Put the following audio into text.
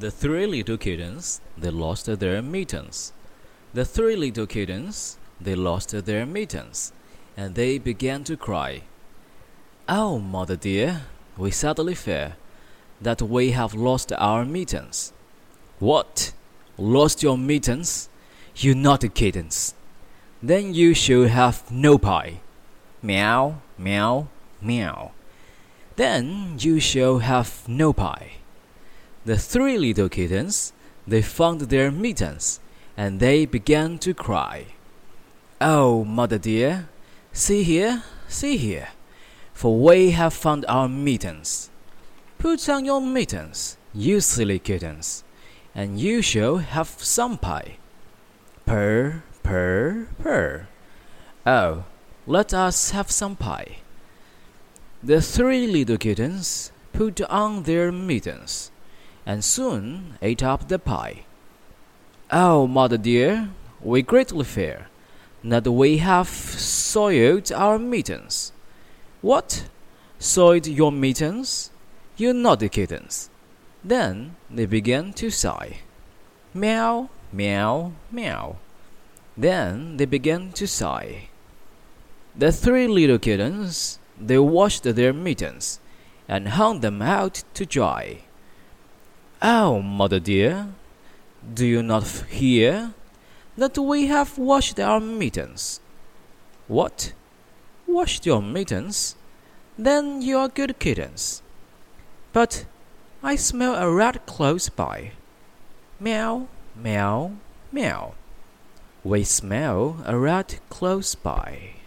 The three little kittens, they lost their mittens. The three little kittens, they lost their mittens, and they began to cry. Oh, mother dear, we sadly fear that we have lost our mittens. What? Lost your mittens? You naughty kittens! Then you shall have no pie. Meow, meow, meow. Then you shall have no pie. The three little kittens, they found their mittens, and they began to cry. Oh, mother dear, see here, see here, for we have found our mittens. Put on your mittens, you silly kittens, and you shall have some pie. Purr, purr, purr. Oh, let us have some pie. The three little kittens put on their mittens, and soon ate up the pie. Oh, mother dear, we greatly fear that we have soiled our mittens. What? Soiled your mittens? You naughty kittens. Then they began to sigh. Meow, meow, meow. Then they began to sigh. The three little kittens, they washed their mittens and hung them out to dry. Oh, mother dear, do you not hear that we have washed our mittens? What? Washed your mittens? Then you are good kittens. But I smell a rat close by. Meow, meow, meow. We smell a rat close by.